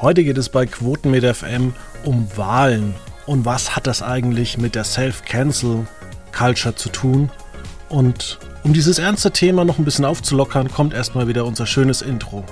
Heute geht es bei Quotenmeter FM um Wahlen. Und was hat das eigentlich mit der Self-Cancel-Culture zu tun? Und um dieses ernste Thema noch ein bisschen aufzulockern, kommt erstmal wieder unser schönes Intro.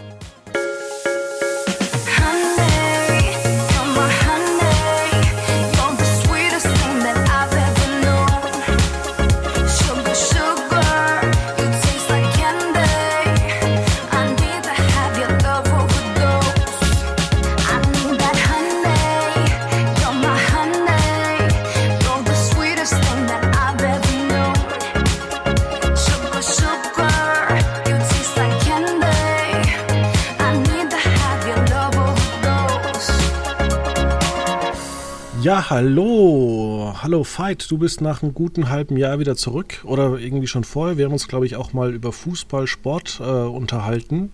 Ja, hallo. Hallo Veit, du bist nach einem guten halben Jahr wieder zurück oder irgendwie schon vorher. Wir haben uns, glaube ich, auch mal über Fußball, Sport äh, unterhalten.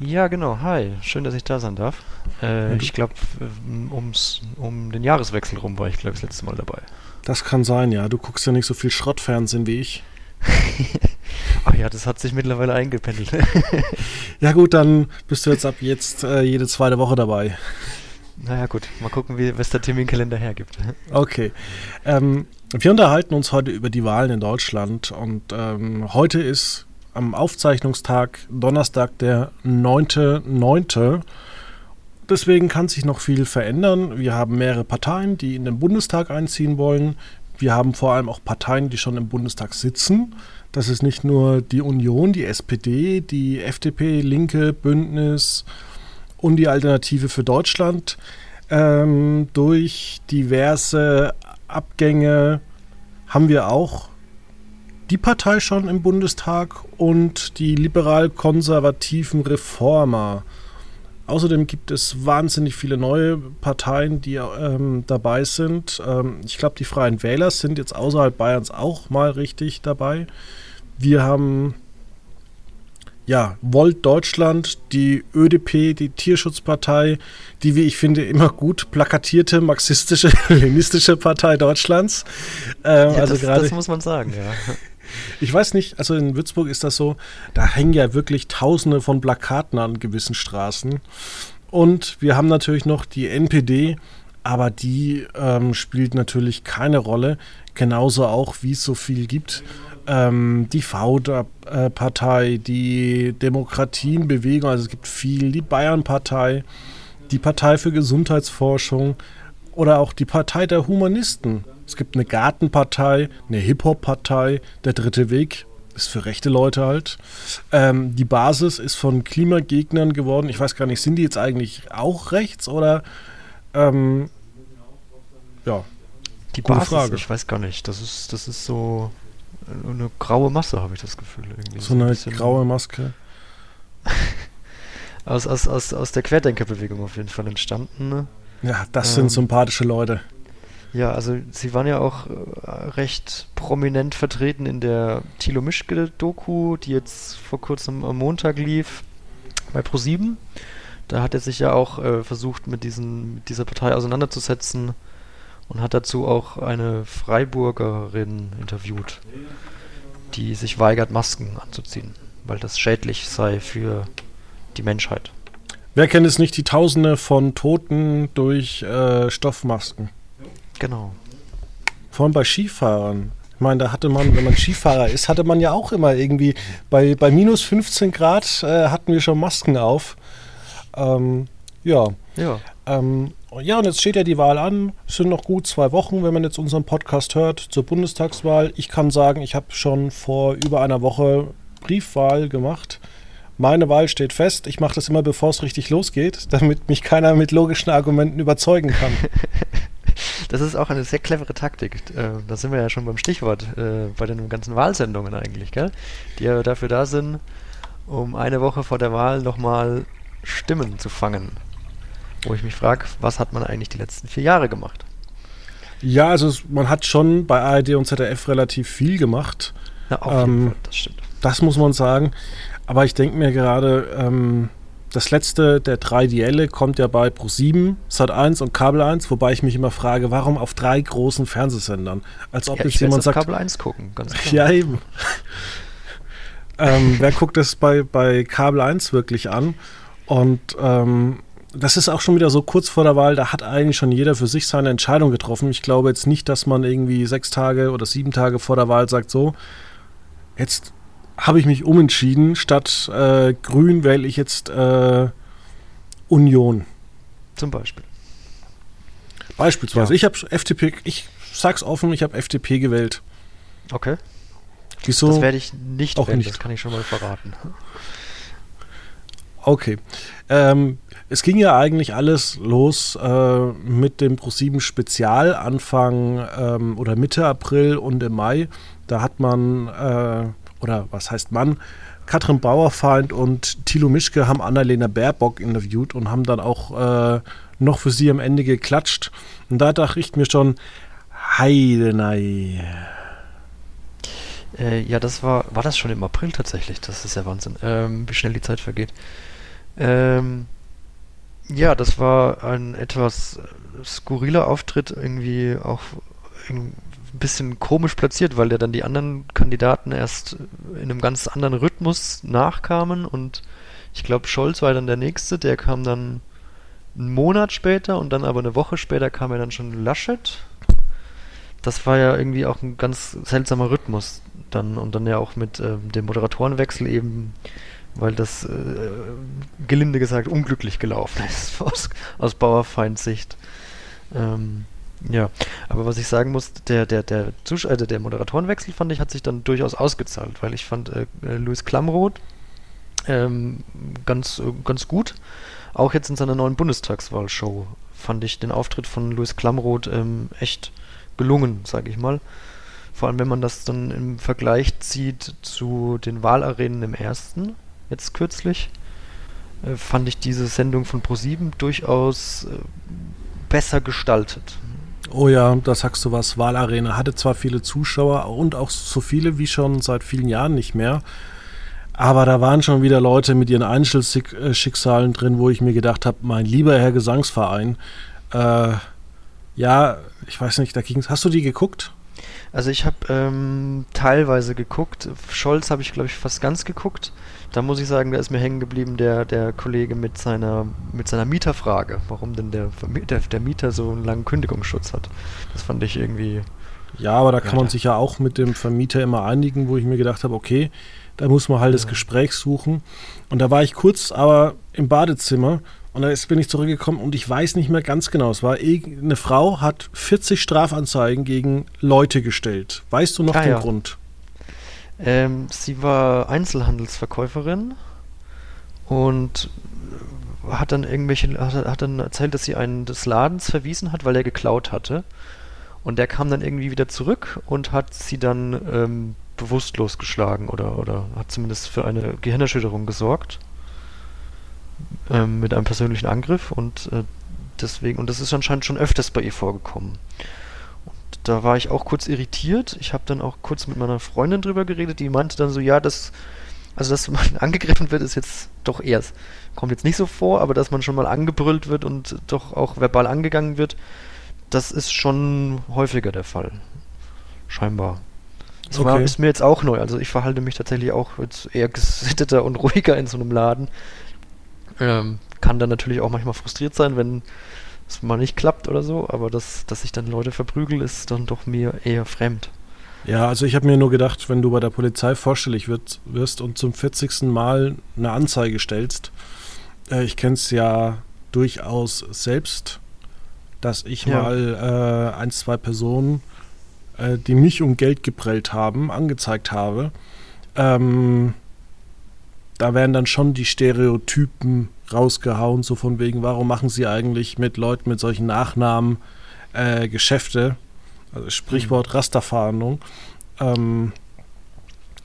Ja, genau. Hi, schön, dass ich da sein darf. Äh, ich glaube, um den Jahreswechsel rum war ich, glaube ich, das letzte Mal dabei. Das kann sein, ja. Du guckst ja nicht so viel Schrottfernsehen wie ich. Ach ja, das hat sich mittlerweile eingependelt. ja gut, dann bist du jetzt ab jetzt äh, jede zweite Woche dabei. Naja, gut. Mal gucken, wie, was der Terminkalender hergibt. Okay. Ähm, wir unterhalten uns heute über die Wahlen in Deutschland und ähm, heute ist am Aufzeichnungstag Donnerstag, der 9.9. Deswegen kann sich noch viel verändern. Wir haben mehrere Parteien, die in den Bundestag einziehen wollen. Wir haben vor allem auch Parteien, die schon im Bundestag sitzen. Das ist nicht nur die Union, die SPD, die FDP, Linke, Bündnis, und die Alternative für Deutschland ähm, durch diverse Abgänge haben wir auch die Partei schon im Bundestag und die liberal-konservativen Reformer. Außerdem gibt es wahnsinnig viele neue Parteien, die ähm, dabei sind. Ähm, ich glaube, die Freien Wähler sind jetzt außerhalb Bayerns auch mal richtig dabei. Wir haben ja, Volt Deutschland, die ÖDP, die Tierschutzpartei, die, wie ich finde, immer gut plakatierte marxistische, leninistische Partei Deutschlands. Ähm, ja, also das, grade, das muss man sagen, ja. Ich weiß nicht, also in Würzburg ist das so, da hängen ja wirklich tausende von Plakaten an gewissen Straßen. Und wir haben natürlich noch die NPD, aber die ähm, spielt natürlich keine Rolle. Genauso auch, wie es so viel gibt ähm, die V-Partei, die Demokratienbewegung, also es gibt viel, die Bayern-Partei, die Partei für Gesundheitsforschung oder auch die Partei der Humanisten. Es gibt eine Gartenpartei, eine Hip-Hop-Partei, der dritte Weg ist für rechte Leute halt. Ähm, die Basis ist von Klimagegnern geworden. Ich weiß gar nicht, sind die jetzt eigentlich auch rechts oder ähm, ja. Die Basis, Frage. ich weiß gar nicht. Das ist, das ist so eine graue Masse, habe ich das Gefühl. Irgendwie. So, eine graue Maske. aus, aus, aus, aus der Querdenkerbewegung auf jeden Fall entstanden. Ne? Ja, das ähm, sind sympathische Leute. Ja, also sie waren ja auch äh, recht prominent vertreten in der Thilo Mischke-Doku, die jetzt vor kurzem am Montag lief bei Pro7. Da hat er sich ja auch äh, versucht, mit, diesen, mit dieser Partei auseinanderzusetzen und hat dazu auch eine Freiburgerin interviewt, die sich weigert, Masken anzuziehen, weil das schädlich sei für die Menschheit. Wer kennt es nicht, die Tausende von Toten durch äh, Stoffmasken? Genau. Vor allem bei Skifahrern. Ich meine, da hatte man, wenn man Skifahrer ist, hatte man ja auch immer irgendwie, bei, bei minus 15 Grad äh, hatten wir schon Masken auf. Ähm, ja. Ja. Ähm, ja, und jetzt steht ja die Wahl an. Es sind noch gut zwei Wochen, wenn man jetzt unseren Podcast hört, zur Bundestagswahl. Ich kann sagen, ich habe schon vor über einer Woche Briefwahl gemacht. Meine Wahl steht fest. Ich mache das immer, bevor es richtig losgeht, damit mich keiner mit logischen Argumenten überzeugen kann. Das ist auch eine sehr clevere Taktik. Äh, da sind wir ja schon beim Stichwort äh, bei den ganzen Wahlsendungen eigentlich, gell? Die ja dafür da sind, um eine Woche vor der Wahl nochmal Stimmen zu fangen. Wo ich mich frage, was hat man eigentlich die letzten vier Jahre gemacht? Ja, also man hat schon bei ARD und ZDF relativ viel gemacht. Ja, auf jeden ähm, Fall, das stimmt. Das muss man sagen. Aber ich denke mir gerade, ähm, das letzte der drei Dielle kommt ja bei Pro7, Sat1 und Kabel 1, wobei ich mich immer frage, warum auf drei großen Fernsehsendern? Als ob ja, jetzt jemand sagt. Kabel 1 gucken, ganz klar. Ja, eben. ähm, wer guckt das bei, bei Kabel 1 wirklich an? Und ähm, das ist auch schon wieder so kurz vor der Wahl, da hat eigentlich schon jeder für sich seine Entscheidung getroffen. Ich glaube jetzt nicht, dass man irgendwie sechs Tage oder sieben Tage vor der Wahl sagt, so, jetzt habe ich mich umentschieden, statt äh, Grün wähle ich jetzt äh, Union. Zum Beispiel. Beispielsweise. Ja. Ich habe FDP, ich sag's offen, ich habe FDP gewählt. Okay. Wieso? Das werde ich nicht auch wählen, nicht. das kann ich schon mal verraten. Okay. Ähm, es ging ja eigentlich alles los äh, mit dem ProSieben Spezial Anfang ähm, oder Mitte April und im Mai. Da hat man, äh, oder was heißt man, Katrin Bauerfeind und Thilo Mischke haben Annalena Baerbock interviewt und haben dann auch äh, noch für sie am Ende geklatscht. Und da dachte ich mir schon, Heidenei. Äh, ja, das war, war das schon im April tatsächlich? Das ist ja Wahnsinn, ähm, wie schnell die Zeit vergeht. Ähm, ja, das war ein etwas skurriler Auftritt, irgendwie auch ein bisschen komisch platziert, weil ja dann die anderen Kandidaten erst in einem ganz anderen Rhythmus nachkamen und ich glaube, Scholz war dann der Nächste, der kam dann einen Monat später und dann aber eine Woche später kam ja dann schon Laschet. Das war ja irgendwie auch ein ganz seltsamer Rhythmus dann und dann ja auch mit äh, dem Moderatorenwechsel eben, weil das äh, gelinde gesagt unglücklich gelaufen ist aus, aus Bauerfeinds. Ähm, ja, aber was ich sagen muss, der, der, der, Zusch äh, der Moderatorenwechsel fand ich, hat sich dann durchaus ausgezahlt, weil ich fand äh, äh Louis Klamroth ähm, ganz, äh, ganz gut. Auch jetzt in seiner neuen Bundestagswahlshow fand ich den Auftritt von Louis Klamroth ähm, echt gelungen, sage ich mal. Vor allem, wenn man das dann im Vergleich zieht zu den Wahlarenen im ersten, jetzt kürzlich, äh, fand ich diese Sendung von ProSieben durchaus äh, besser gestaltet. Oh ja, da sagst du was. Wahlarena hatte zwar viele Zuschauer und auch so viele wie schon seit vielen Jahren nicht mehr. Aber da waren schon wieder Leute mit ihren Einzelschicksalen drin, wo ich mir gedacht habe, mein lieber Herr Gesangsverein, äh, ja, ich weiß nicht, da ging's. Hast du die geguckt? Also ich habe ähm, teilweise geguckt. Scholz habe ich, glaube ich, fast ganz geguckt. Da muss ich sagen, da ist mir hängen geblieben der, der Kollege mit seiner, mit seiner Mieterfrage, warum denn der, der, der Mieter so einen langen Kündigungsschutz hat. Das fand ich irgendwie. Ja, aber da kann ja, man sich ja auch mit dem Vermieter immer einigen, wo ich mir gedacht habe, okay, da muss man halt ja. das Gespräch suchen. Und da war ich kurz aber im Badezimmer und dann bin ich zurückgekommen und ich weiß nicht mehr ganz genau. Es war eine Frau hat 40 Strafanzeigen gegen Leute gestellt. Weißt du noch ah, den ja. Grund? Ähm, sie war Einzelhandelsverkäuferin und hat dann irgendwelche hat, hat, dann erzählt, dass sie einen des Ladens verwiesen hat, weil er geklaut hatte. Und der kam dann irgendwie wieder zurück und hat sie dann ähm, bewusstlos geschlagen oder, oder hat zumindest für eine Gehirnerschütterung gesorgt. Ähm, mit einem persönlichen Angriff und äh, deswegen, und das ist anscheinend schon öfters bei ihr vorgekommen. Und da war ich auch kurz irritiert. Ich habe dann auch kurz mit meiner Freundin drüber geredet, die meinte dann so, ja, das, also dass man angegriffen wird, ist jetzt doch eher, kommt jetzt nicht so vor, aber dass man schon mal angebrüllt wird und doch auch verbal angegangen wird, das ist schon häufiger der Fall. Scheinbar. Das okay. war, ist mir jetzt auch neu. Also ich verhalte mich tatsächlich auch jetzt eher gesitteter und ruhiger in so einem Laden. Ähm, kann dann natürlich auch manchmal frustriert sein, wenn es mal nicht klappt oder so, aber das, dass ich dann Leute verprügel, ist dann doch mir eher fremd. Ja, also ich habe mir nur gedacht, wenn du bei der Polizei vorstellig wird, wirst und zum 40. Mal eine Anzeige stellst, äh, ich kenne es ja durchaus selbst, dass ich ja. mal äh, ein, zwei Personen äh, die mich um Geld geprellt haben, angezeigt habe, ähm, da werden dann schon die Stereotypen rausgehauen, so von wegen, warum machen sie eigentlich mit Leuten mit solchen Nachnamen äh, Geschäfte? Also Sprichwort mhm. Rasterfahndung. Ähm,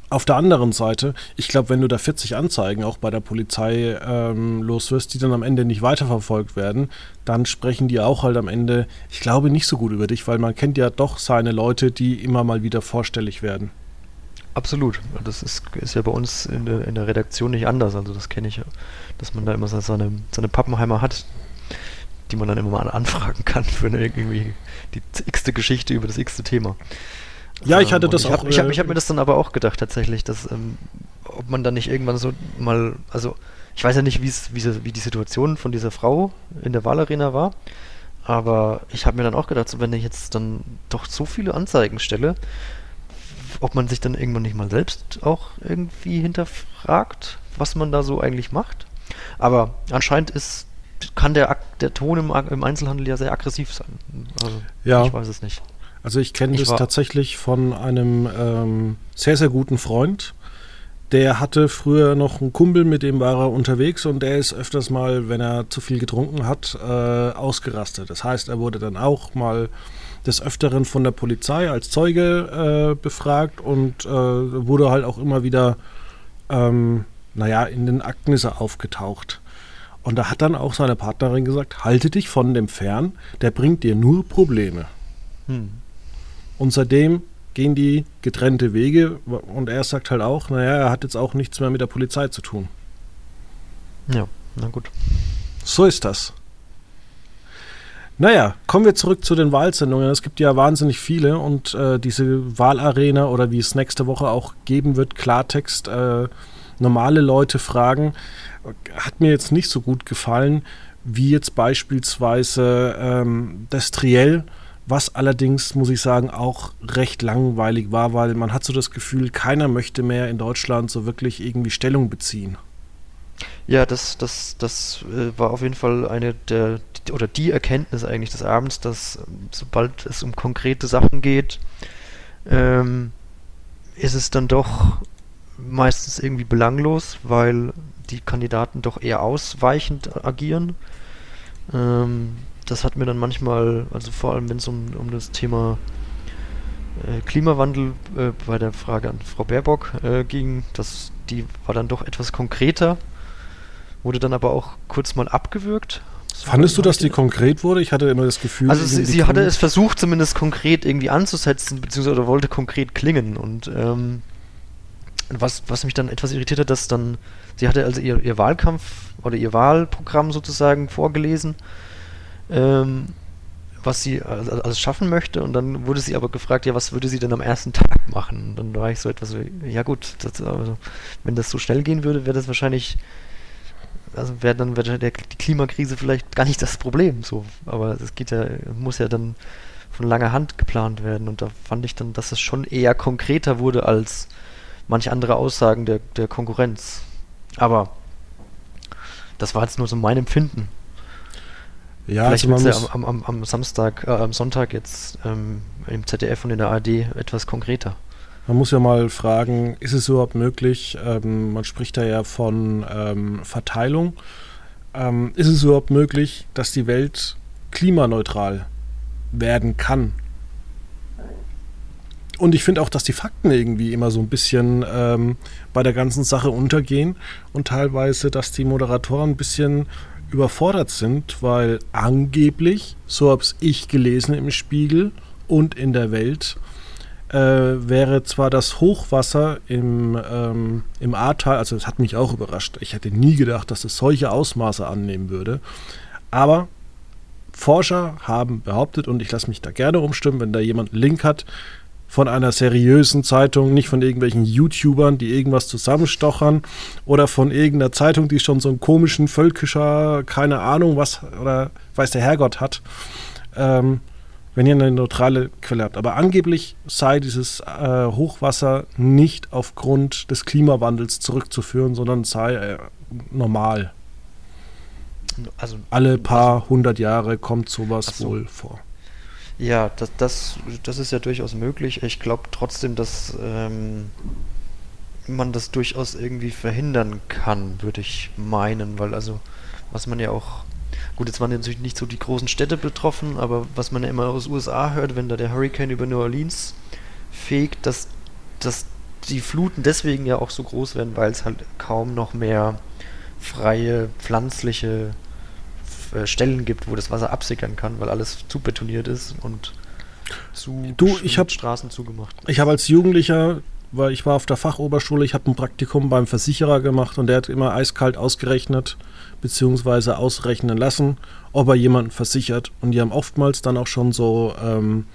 auf der anderen Seite, ich glaube, wenn du da 40 Anzeigen auch bei der Polizei ähm, loswirst, die dann am Ende nicht weiterverfolgt werden, dann sprechen die auch halt am Ende, ich glaube, nicht so gut über dich, weil man kennt ja doch seine Leute, die immer mal wieder vorstellig werden. Absolut. Das ist, ist ja bei uns in der, in der Redaktion nicht anders. Also das kenne ich ja, dass man da immer so seine, seine Pappenheimer hat, die man dann immer mal anfragen kann für eine, irgendwie die x-te Geschichte über das x-te Thema. Ja, ich hatte ähm, das ich auch. Hab, ich habe hab mir das dann aber auch gedacht, tatsächlich, dass, ähm, ob man dann nicht irgendwann so mal, also ich weiß ja nicht, wie, wie die Situation von dieser Frau in der Wahlarena war, aber ich habe mir dann auch gedacht, so, wenn ich jetzt dann doch so viele Anzeigen stelle, ob man sich dann irgendwann nicht mal selbst auch irgendwie hinterfragt, was man da so eigentlich macht. Aber anscheinend ist, kann der, der Ton im, im Einzelhandel ja sehr aggressiv sein. Also, ja. ich weiß es nicht. Also ich kenne das tatsächlich von einem ähm, sehr, sehr guten Freund. Der hatte früher noch einen Kumpel, mit dem war er unterwegs und der ist öfters mal, wenn er zu viel getrunken hat, äh, ausgerastet. Das heißt, er wurde dann auch mal des Öfteren von der Polizei als Zeuge äh, befragt und äh, wurde halt auch immer wieder, ähm, naja, in den Akten ist er aufgetaucht. Und da hat dann auch seine Partnerin gesagt, halte dich von dem fern, der bringt dir nur Probleme. Hm. Und seitdem gehen die getrennte Wege und er sagt halt auch, naja, er hat jetzt auch nichts mehr mit der Polizei zu tun. Ja, na gut. So ist das. Naja, kommen wir zurück zu den Wahlsendungen. Es gibt ja wahnsinnig viele und äh, diese Wahlarena oder wie es nächste Woche auch geben wird, Klartext, äh, normale Leute fragen, hat mir jetzt nicht so gut gefallen, wie jetzt beispielsweise ähm, das Triell, was allerdings, muss ich sagen, auch recht langweilig war, weil man hat so das Gefühl, keiner möchte mehr in Deutschland so wirklich irgendwie Stellung beziehen. Ja, das, das, das äh, war auf jeden Fall eine der, oder die Erkenntnis eigentlich des Abends, dass ähm, sobald es um konkrete Sachen geht, ähm, ist es dann doch meistens irgendwie belanglos, weil die Kandidaten doch eher ausweichend agieren. Ähm, das hat mir dann manchmal, also vor allem wenn es um, um das Thema äh, Klimawandel äh, bei der Frage an Frau Baerbock äh, ging, das, die war dann doch etwas konkreter wurde dann aber auch kurz mal abgewürgt. So Fandest du, dass die konkret wurde? Ich hatte immer das Gefühl. Also sie, sie hatte es versucht, zumindest konkret irgendwie anzusetzen, beziehungsweise wollte konkret klingen. Und ähm, was, was mich dann etwas irritiert hat, dass dann, sie hatte also ihr, ihr Wahlkampf oder ihr Wahlprogramm sozusagen vorgelesen, ähm, was sie alles schaffen möchte. Und dann wurde sie aber gefragt, ja, was würde sie denn am ersten Tag machen? Und dann war ich so etwas so, ja gut, das, also, wenn das so schnell gehen würde, wäre das wahrscheinlich also wäre dann wär der, die Klimakrise vielleicht gar nicht das Problem. So, aber es geht ja, muss ja dann von langer Hand geplant werden. Und da fand ich dann, dass es schon eher konkreter wurde als manche andere Aussagen der, der Konkurrenz. Aber das war jetzt nur so mein Empfinden. Ja, Vielleicht also wird es ja am, am, am, Samstag, äh, am Sonntag jetzt ähm, im ZDF und in der ARD etwas konkreter. Man muss ja mal fragen, ist es überhaupt möglich? Ähm, man spricht da ja von ähm, Verteilung. Ähm, ist es überhaupt möglich, dass die Welt klimaneutral werden kann? Und ich finde auch, dass die Fakten irgendwie immer so ein bisschen ähm, bei der ganzen Sache untergehen und teilweise, dass die Moderatoren ein bisschen überfordert sind, weil angeblich, so habe ich gelesen im Spiegel und in der Welt, äh, wäre zwar das Hochwasser im, ähm, im Ahrtal, also das hat mich auch überrascht. Ich hätte nie gedacht, dass es solche Ausmaße annehmen würde. Aber Forscher haben behauptet, und ich lasse mich da gerne umstimmen, wenn da jemand einen Link hat, von einer seriösen Zeitung, nicht von irgendwelchen YouTubern, die irgendwas zusammenstochern oder von irgendeiner Zeitung, die schon so einen komischen völkischer, keine Ahnung was, oder weiß der Herrgott hat. Ähm, wenn ihr eine neutrale Quelle habt. Aber angeblich sei dieses äh, Hochwasser nicht aufgrund des Klimawandels zurückzuführen, sondern sei äh, normal. Also alle paar hundert Jahre kommt sowas so. wohl vor. Ja, das, das, das ist ja durchaus möglich. Ich glaube trotzdem, dass ähm, man das durchaus irgendwie verhindern kann, würde ich meinen, weil also was man ja auch Gut, jetzt waren natürlich nicht so die großen Städte betroffen, aber was man ja immer aus USA hört, wenn da der Hurricane über New Orleans fegt, dass, dass die Fluten deswegen ja auch so groß werden, weil es halt kaum noch mehr freie pflanzliche äh, Stellen gibt, wo das Wasser absickern kann, weil alles zu betoniert ist und zu du, ich hab, Straßen zugemacht. Ich habe als Jugendlicher, weil ich war auf der Fachoberschule, ich habe ein Praktikum beim Versicherer gemacht und der hat immer eiskalt ausgerechnet, beziehungsweise ausrechnen lassen, ob er jemanden versichert. Und die haben oftmals dann auch schon so, ähm,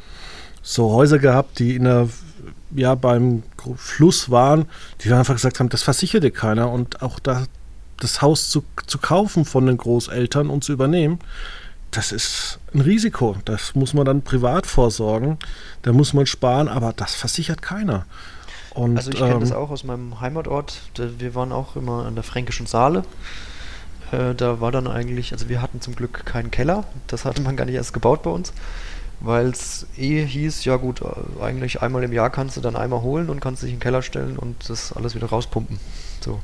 so Häuser gehabt, die in der, ja, beim Fluss waren, die dann einfach gesagt haben, das versicherte keiner. Und auch da das Haus zu, zu kaufen von den Großeltern und zu übernehmen, das ist ein Risiko. Das muss man dann privat vorsorgen. Da muss man sparen, aber das versichert keiner. Und, also ich kenne ähm, das auch aus meinem Heimatort. Wir waren auch immer an der Fränkischen Saale. Äh, da war dann eigentlich, also wir hatten zum Glück keinen Keller. Das hatte man gar nicht erst gebaut bei uns weil es eh hieß, ja gut, äh, eigentlich einmal im Jahr kannst du dann einmal holen und kannst dich in den Keller stellen und das alles wieder rauspumpen. So.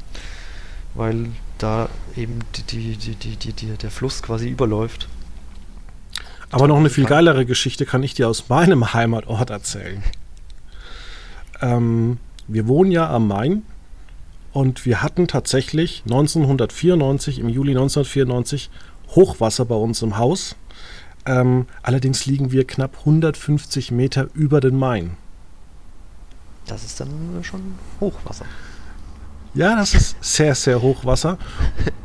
Weil da eben die, die, die, die, die der Fluss quasi überläuft. Aber noch eine viel geilere Geschichte kann ich dir aus meinem Heimatort erzählen. Ähm, wir wohnen ja am Main und wir hatten tatsächlich 1994, im Juli 1994, Hochwasser bei uns im Haus. Ähm, allerdings liegen wir knapp 150 Meter über den Main. Das ist dann schon Hochwasser. Ja, das ist sehr, sehr Hochwasser.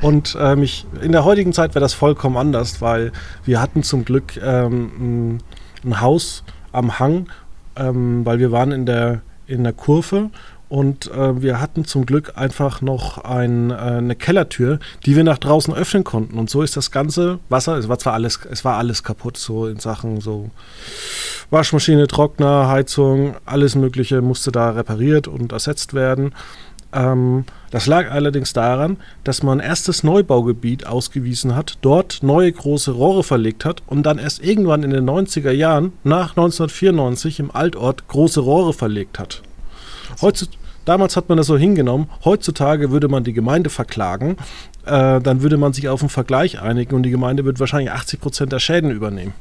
Und ähm, ich, in der heutigen Zeit wäre das vollkommen anders, weil wir hatten zum Glück ähm, ein Haus am Hang, ähm, weil wir waren in der, in der Kurve und äh, wir hatten zum Glück einfach noch ein, äh, eine Kellertür, die wir nach draußen öffnen konnten. Und so ist das ganze Wasser, es war zwar alles, es war alles kaputt, so in Sachen so Waschmaschine, Trockner, Heizung, alles Mögliche musste da repariert und ersetzt werden. Ähm, das lag allerdings daran, dass man erstes Neubaugebiet ausgewiesen hat, dort neue große Rohre verlegt hat und dann erst irgendwann in den 90er Jahren, nach 1994, im Altort große Rohre verlegt hat. Heutzutage Damals hat man das so hingenommen. Heutzutage würde man die Gemeinde verklagen. Äh, dann würde man sich auf einen Vergleich einigen und die Gemeinde wird wahrscheinlich 80 Prozent der Schäden übernehmen.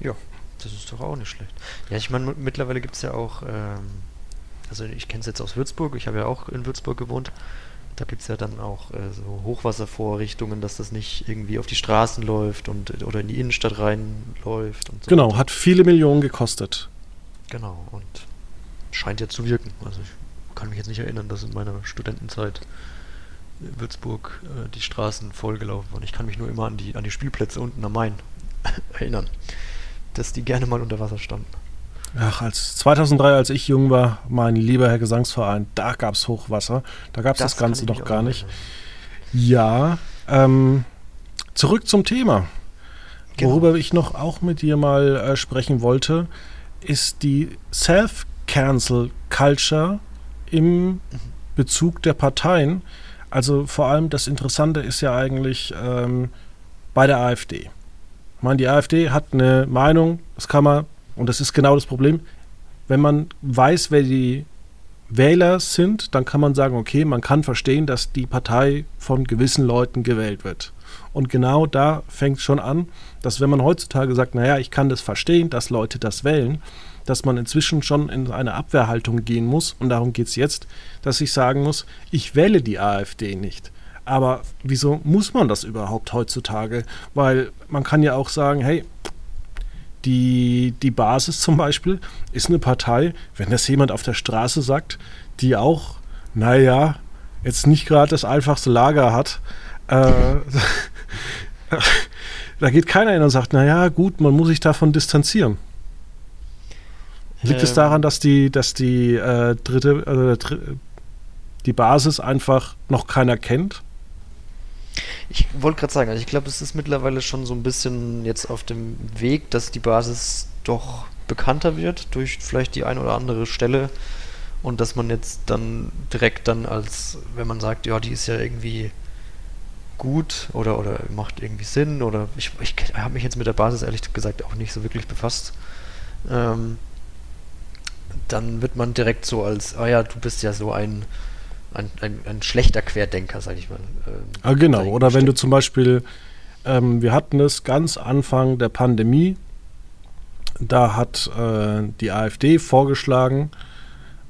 Ja, das ist doch auch nicht schlecht. Ja, ich meine, mittlerweile gibt es ja auch, ähm, also ich kenne es jetzt aus Würzburg, ich habe ja auch in Würzburg gewohnt. Da gibt es ja dann auch äh, so Hochwasservorrichtungen, dass das nicht irgendwie auf die Straßen läuft und oder in die Innenstadt reinläuft. So genau, hat viele Millionen gekostet. Genau, und scheint ja zu wirken. Also ich kann mich jetzt nicht erinnern, dass in meiner Studentenzeit in Würzburg äh, die Straßen vollgelaufen waren. Ich kann mich nur immer an die, an die Spielplätze unten am Main erinnern, dass die gerne mal unter Wasser standen. Ach, als 2003, als ich jung war, mein lieber Herr Gesangsverein, da gab es Hochwasser. Da gab es das, das, Ganze noch gar nicht. Ja, ähm, zurück zum Thema. Genau. Worüber ich noch auch mit dir mal äh, sprechen wollte, ist die Self- Cancel Culture im Bezug der Parteien. Also vor allem das Interessante ist ja eigentlich ähm, bei der AfD. Ich meine, die AfD hat eine Meinung, das kann man, und das ist genau das Problem, wenn man weiß, wer die Wähler sind, dann kann man sagen, okay, man kann verstehen, dass die Partei von gewissen Leuten gewählt wird. Und genau da fängt es schon an, dass wenn man heutzutage sagt, naja, ich kann das verstehen, dass Leute das wählen, dass man inzwischen schon in eine Abwehrhaltung gehen muss. Und darum geht es jetzt, dass ich sagen muss, ich wähle die AfD nicht. Aber wieso muss man das überhaupt heutzutage? Weil man kann ja auch sagen, hey, die, die Basis zum Beispiel ist eine Partei, wenn das jemand auf der Straße sagt, die auch, naja, jetzt nicht gerade das einfachste Lager hat, äh, da geht keiner hin und sagt, naja, gut, man muss sich davon distanzieren. Liegt ähm, es daran, dass die, dass die äh, dritte, äh, die Basis einfach noch keiner kennt? Ich wollte gerade sagen, also ich glaube, es ist mittlerweile schon so ein bisschen jetzt auf dem Weg, dass die Basis doch bekannter wird durch vielleicht die ein oder andere Stelle und dass man jetzt dann direkt dann als, wenn man sagt, ja, die ist ja irgendwie gut oder, oder macht irgendwie Sinn oder ich, ich habe mich jetzt mit der Basis ehrlich gesagt auch nicht so wirklich befasst. Ähm, dann wird man direkt so als, ah ja, du bist ja so ein, ein, ein, ein schlechter Querdenker, sag ich mal. Ähm, ah, genau. Oder wenn du zum Beispiel, ähm, wir hatten es ganz Anfang der Pandemie, da hat äh, die AfD vorgeschlagen,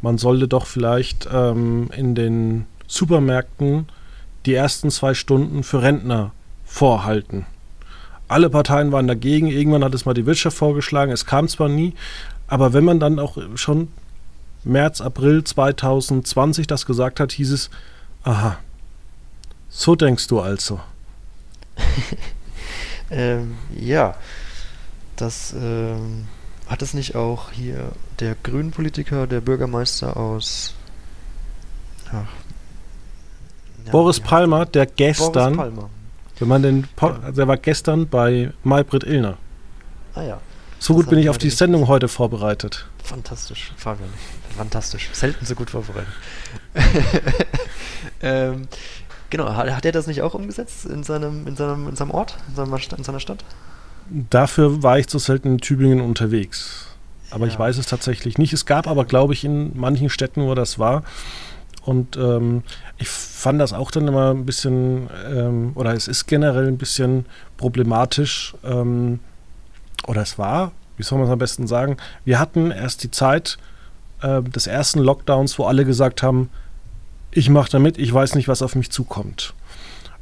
man sollte doch vielleicht ähm, in den Supermärkten die ersten zwei Stunden für Rentner vorhalten. Alle Parteien waren dagegen. Irgendwann hat es mal die Wirtschaft vorgeschlagen. Es kam zwar nie, aber wenn man dann auch schon März, April 2020 das gesagt hat, hieß es, aha, so denkst du also. ähm, ja, das ähm, hat es nicht auch hier der Grünen Politiker, der Bürgermeister aus ach, Ja, Boris Palmer, der gestern, wenn man den, po ja. der war gestern bei Maybrit Illner. Ah ja. So gut bin ich auf die Sendung heute vorbereitet. Fantastisch, Fabian. Fantastisch. Selten so gut vorbereitet. ähm, genau, hat, hat, er das nicht auch umgesetzt in seinem, in seinem, in seinem Ort, in, seinem, in seiner Stadt? Dafür war ich zu selten in Tübingen unterwegs. Aber ja. ich weiß es tatsächlich nicht. Es gab aber, glaube ich, in manchen Städten, wo das war. Und ähm, ich fand das auch dann immer ein bisschen, ähm, oder es ist generell ein bisschen problematisch, ähm, oder es war, wie soll man es am besten sagen, wir hatten erst die Zeit äh, des ersten Lockdowns, wo alle gesagt haben, ich mache damit, ich weiß nicht, was auf mich zukommt.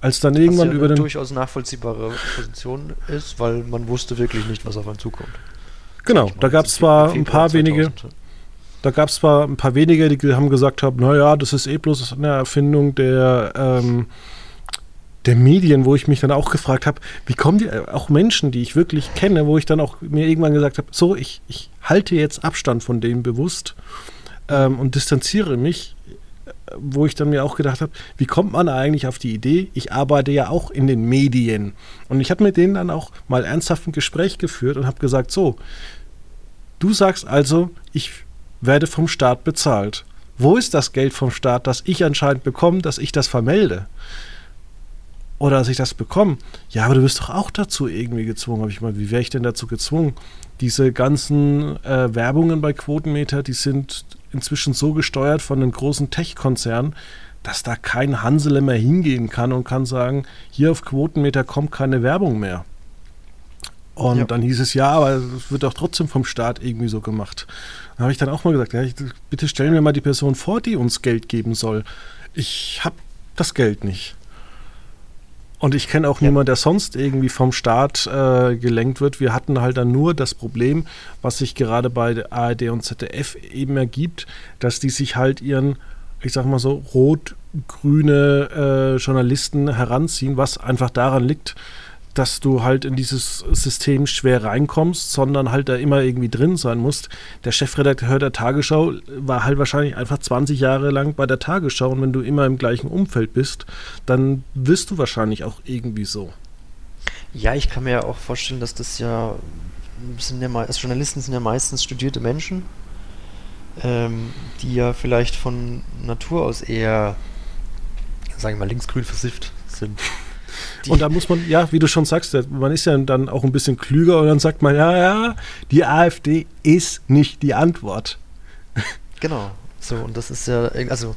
Als dann irgendwann was ja über eine den durchaus nachvollziehbare Position ist, weil man wusste wirklich nicht, was auf einen zukommt. Genau, da gab es zwar ein paar 2000, wenige, da gab es zwar ein paar wenige, die haben gesagt haben, naja, das ist eh bloß eine Erfindung der, ähm, der Medien, wo ich mich dann auch gefragt habe, wie kommen die, auch Menschen, die ich wirklich kenne, wo ich dann auch mir irgendwann gesagt habe, so, ich, ich halte jetzt Abstand von denen bewusst ähm, und distanziere mich, wo ich dann mir auch gedacht habe, wie kommt man eigentlich auf die Idee, ich arbeite ja auch in den Medien. Und ich habe mit denen dann auch mal ernsthaft ein Gespräch geführt und habe gesagt, so, du sagst also, ich werde vom Staat bezahlt. Wo ist das Geld vom Staat, das ich anscheinend bekomme, dass ich das vermelde? Oder dass ich das bekomme? Ja, aber du wirst doch auch dazu irgendwie gezwungen. Habe ich mal, wie wäre ich denn dazu gezwungen? Diese ganzen äh, Werbungen bei Quotenmeter, die sind inzwischen so gesteuert von den großen Tech-Konzernen, dass da kein Hansele mehr hingehen kann und kann sagen, hier auf Quotenmeter kommt keine Werbung mehr. Und ja. dann hieß es, ja, aber es wird doch trotzdem vom Staat irgendwie so gemacht. Da habe ich dann auch mal gesagt, ja, ich, bitte stellen wir mal die Person vor, die uns Geld geben soll. Ich habe das Geld nicht. Und ich kenne auch ja. niemanden, der sonst irgendwie vom Staat äh, gelenkt wird. Wir hatten halt dann nur das Problem, was sich gerade bei ARD und ZDF eben ergibt, dass die sich halt ihren, ich sag mal so, rot-grüne äh, Journalisten heranziehen, was einfach daran liegt, dass du halt in dieses System schwer reinkommst, sondern halt da immer irgendwie drin sein musst. Der Chefredakteur der Tagesschau war halt wahrscheinlich einfach 20 Jahre lang bei der Tagesschau und wenn du immer im gleichen Umfeld bist, dann wirst du wahrscheinlich auch irgendwie so. Ja, ich kann mir ja auch vorstellen, dass das ja, sind ja als Journalisten sind ja meistens studierte Menschen, ähm, die ja vielleicht von Natur aus eher, sagen wir mal, linksgrün versifft sind. Und da muss man, ja, wie du schon sagst, man ist ja dann auch ein bisschen klüger und dann sagt man, ja, ja, die AfD ist nicht die Antwort. Genau, so, und das ist ja, also,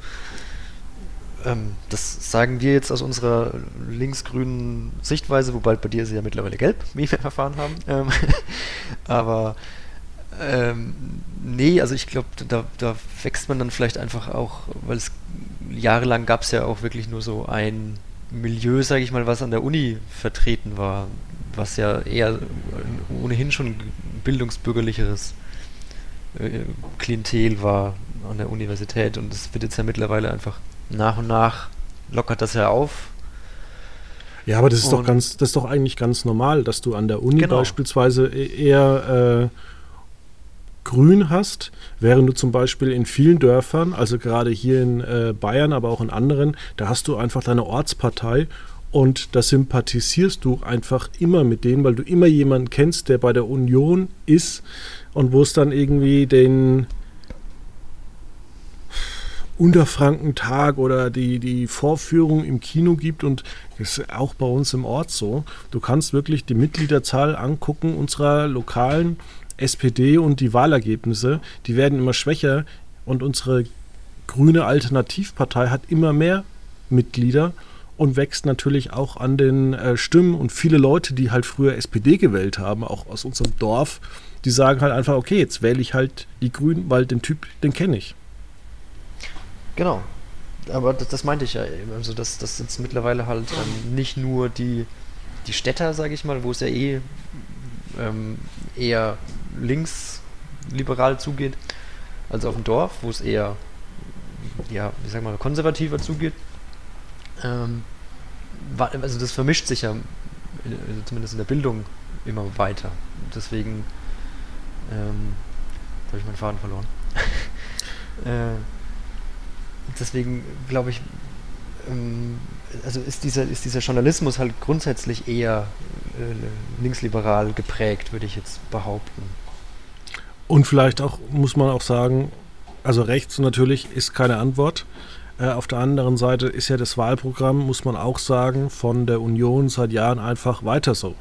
ähm, das sagen wir jetzt aus unserer linksgrünen Sichtweise, wobei bei dir ist sie ja mittlerweile gelb, wie wir erfahren haben. Ähm, aber ähm, nee, also ich glaube, da, da wächst man dann vielleicht einfach auch, weil es jahrelang gab es ja auch wirklich nur so ein Milieu, sage ich mal, was an der Uni vertreten war, was ja eher ohnehin schon bildungsbürgerlicheres äh, Klientel war an der Universität und es wird jetzt ja mittlerweile einfach nach und nach lockert das ja auf. Ja, aber das ist und doch ganz, das ist doch eigentlich ganz normal, dass du an der Uni genau. beispielsweise e-, eher äh, grün hast, während du zum Beispiel in vielen Dörfern, also gerade hier in äh, Bayern, aber auch in anderen, da hast du einfach deine Ortspartei und da sympathisierst du einfach immer mit denen, weil du immer jemanden kennst, der bei der Union ist und wo es dann irgendwie den Unterfrankentag oder die, die Vorführung im Kino gibt und das ist auch bei uns im Ort so. Du kannst wirklich die Mitgliederzahl angucken unserer lokalen SPD und die Wahlergebnisse, die werden immer schwächer und unsere grüne Alternativpartei hat immer mehr Mitglieder und wächst natürlich auch an den äh, Stimmen und viele Leute, die halt früher SPD gewählt haben, auch aus unserem Dorf, die sagen halt einfach, okay, jetzt wähle ich halt die Grünen, weil den Typ, den kenne ich. Genau. Aber das, das, meinte ich ja eben. Also das, das sind mittlerweile halt ähm, nicht nur die, die Städter, sage ich mal, wo es ja eh ähm, eher linksliberal zugeht, als auf dem Dorf, wo es eher, ja, wie sag mal, konservativer zugeht. Ähm, also das vermischt sich ja, also zumindest in der Bildung, immer weiter. Deswegen ähm, habe ich meinen Faden verloren. äh, deswegen glaube ich, ähm, also ist dieser, ist dieser Journalismus halt grundsätzlich eher äh, linksliberal geprägt, würde ich jetzt behaupten. Und vielleicht auch, muss man auch sagen, also rechts natürlich ist keine Antwort. Äh, auf der anderen Seite ist ja das Wahlprogramm, muss man auch sagen, von der Union seit Jahren einfach weiter so.